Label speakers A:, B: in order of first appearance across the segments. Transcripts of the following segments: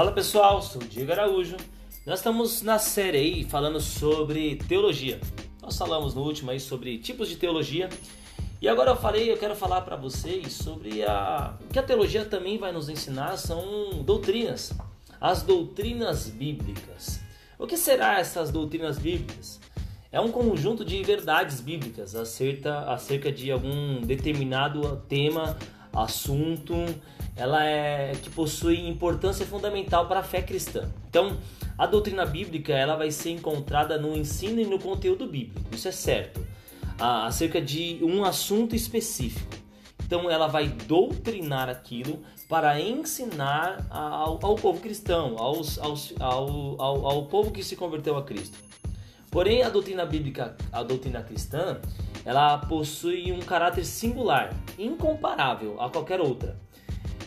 A: Fala pessoal, sou o Diego Araújo. Nós estamos na série aí falando sobre teologia. Nós falamos no último aí sobre tipos de teologia. E agora eu falei, eu quero falar para vocês sobre a o que a teologia também vai nos ensinar são doutrinas, as doutrinas bíblicas. O que será essas doutrinas bíblicas? É um conjunto de verdades bíblicas acerca, acerca de algum determinado tema, assunto, ela é que possui importância fundamental para a fé cristã. Então, a doutrina bíblica ela vai ser encontrada no ensino e no conteúdo bíblico. Isso é certo. Acerca de um assunto específico. Então, ela vai doutrinar aquilo para ensinar ao, ao povo cristão, aos, aos, ao, ao, ao povo que se converteu a Cristo. Porém, a doutrina bíblica, a doutrina cristã, ela possui um caráter singular, incomparável a qualquer outra.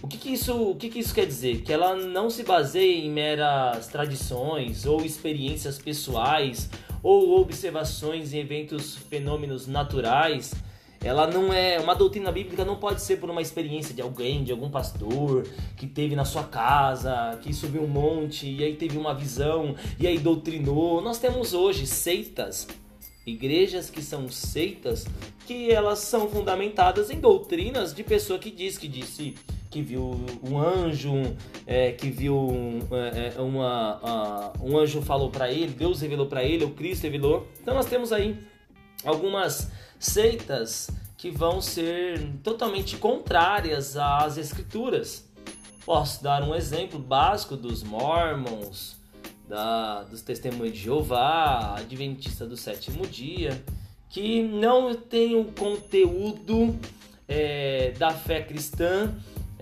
A: O que, que isso, o que, que isso quer dizer? Que ela não se baseia em meras tradições ou experiências pessoais ou observações em eventos, fenômenos naturais. Ela não é uma doutrina bíblica não pode ser por uma experiência de alguém, de algum pastor que teve na sua casa, que subiu um monte e aí teve uma visão e aí doutrinou. Nós temos hoje seitas igrejas que são seitas que elas são fundamentadas em doutrinas de pessoa que diz que disse que viu um anjo, é, que viu um, é, é uma, uh, um anjo falou para ele, Deus revelou para ele, o Cristo revelou. Então nós temos aí algumas seitas que vão ser totalmente contrárias às escrituras. Posso dar um exemplo básico dos Mormons, da, dos Testemunhos de Jeová, Adventista do Sétimo Dia, que não tem o conteúdo é, da fé cristã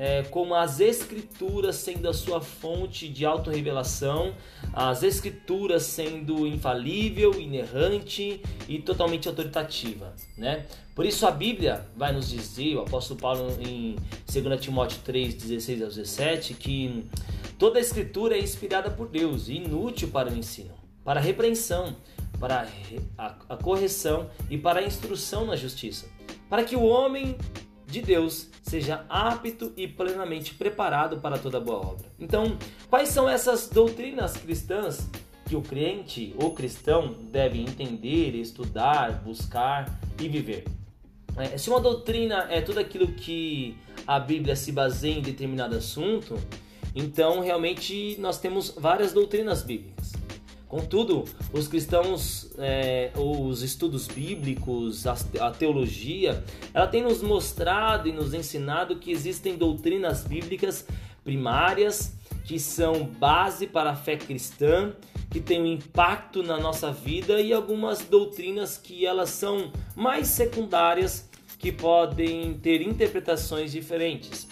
A: é, como as escrituras sendo a sua fonte de autorrevelação, as escrituras sendo infalível, inerrante e totalmente autoritativa, né? Por isso a Bíblia vai nos dizer, o apóstolo Paulo em 2 Timóteo 3, 16 a 17, que toda a escritura é inspirada por Deus e inútil para o ensino, para a repreensão, para a correção e para a instrução na justiça, para que o homem de Deus seja apto e plenamente preparado para toda boa obra. Então, quais são essas doutrinas cristãs que o crente ou cristão deve entender, estudar, buscar e viver? É, se uma doutrina é tudo aquilo que a Bíblia se baseia em determinado assunto, então realmente nós temos várias doutrinas bíblicas. Contudo, os cristãos, é, os estudos bíblicos, a, a, teologia, ela tem nos mostrado e nos ensinado que existem doutrinas bíblicas primárias que são base para a fé cristã, que tem um impacto na nossa vida e algumas doutrinas que elas são mais secundárias, que podem ter interpretações diferentes.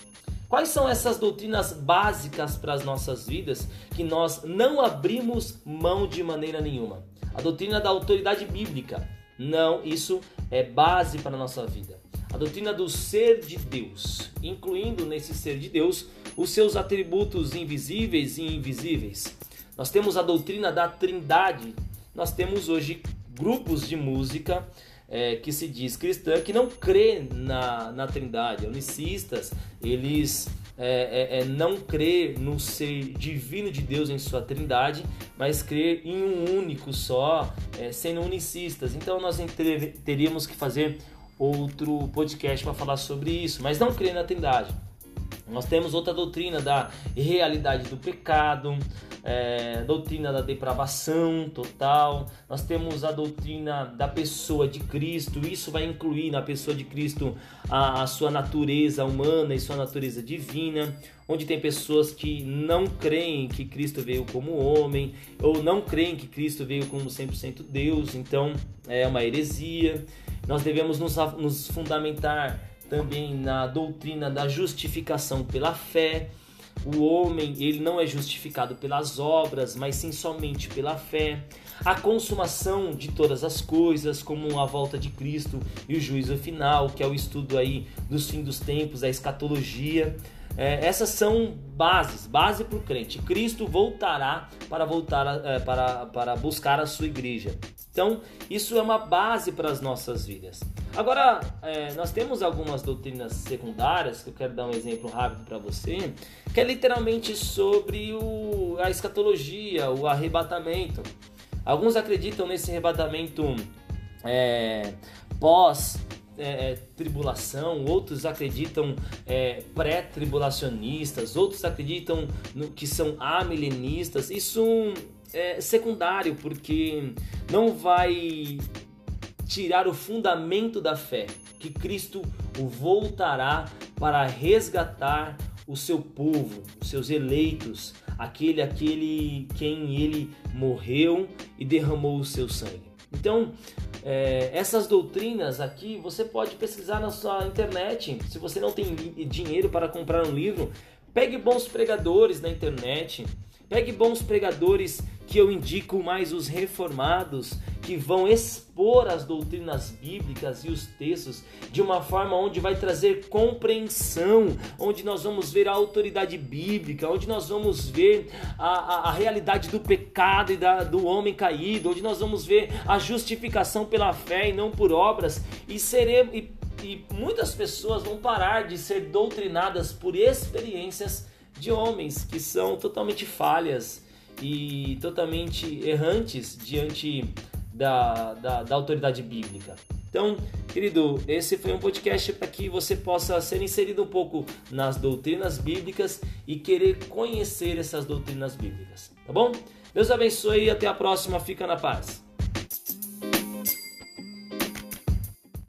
A: Quais são essas doutrinas básicas para as nossas vidas que nós não abrimos mão de maneira nenhuma? A doutrina da autoridade bíblica. Não, isso é base para a nossa vida. A doutrina do ser de Deus, incluindo nesse ser de Deus os seus atributos invisíveis e invisíveis. Nós temos a doutrina da Trindade. Nós temos hoje grupos de música é, que se diz cristã que não crê na, na trindade. Unicistas, eles é, é, é, não crê no ser divino de Deus em sua trindade, mas crer em um único só, é, sendo unicistas. Então nós teríamos que fazer outro podcast para falar sobre isso, mas não crê na trindade. Nós temos outra doutrina da realidade do pecado, é, doutrina da depravação total, nós temos a doutrina da pessoa de Cristo, isso vai incluir na pessoa de Cristo a, a sua natureza humana e sua natureza divina, onde tem pessoas que não creem que Cristo veio como homem, ou não creem que Cristo veio como 100% Deus, então é uma heresia. Nós devemos nos, nos fundamentar também na doutrina da justificação pela fé. O homem, ele não é justificado pelas obras, mas sim somente pela fé. A consumação de todas as coisas, como a volta de Cristo e o juízo final, que é o estudo aí dos fins dos tempos, a escatologia. É, essas são bases, base para o crente. Cristo voltará para voltar é, para, para buscar a sua igreja. Então, isso é uma base para as nossas vidas. Agora, é, nós temos algumas doutrinas secundárias, que eu quero dar um exemplo rápido para você, que é literalmente sobre o, a escatologia, o arrebatamento. Alguns acreditam nesse arrebatamento é, pós é, tribulação, outros acreditam é, pré-tribulacionistas, outros acreditam no, que são amilenistas. Isso é secundário, porque não vai tirar o fundamento da fé, que Cristo voltará para resgatar o seu povo, os seus eleitos, aquele aquele quem ele morreu e derramou o seu sangue. Então, é, essas doutrinas aqui você pode pesquisar na sua internet. Se você não tem dinheiro para comprar um livro, pegue bons pregadores na internet. Pegue bons pregadores que eu indico mais os reformados, que vão expor as doutrinas bíblicas e os textos de uma forma onde vai trazer compreensão, onde nós vamos ver a autoridade bíblica, onde nós vamos ver a, a, a realidade do pecado e da, do homem caído, onde nós vamos ver a justificação pela fé e não por obras, e seremos. E, e muitas pessoas vão parar de ser doutrinadas por experiências de homens que são totalmente falhas e totalmente errantes diante da, da, da autoridade bíblica. Então, querido, esse foi um podcast para que você possa ser inserido um pouco nas doutrinas bíblicas e querer conhecer essas doutrinas bíblicas, tá bom? Deus abençoe e até a próxima. Fica na paz.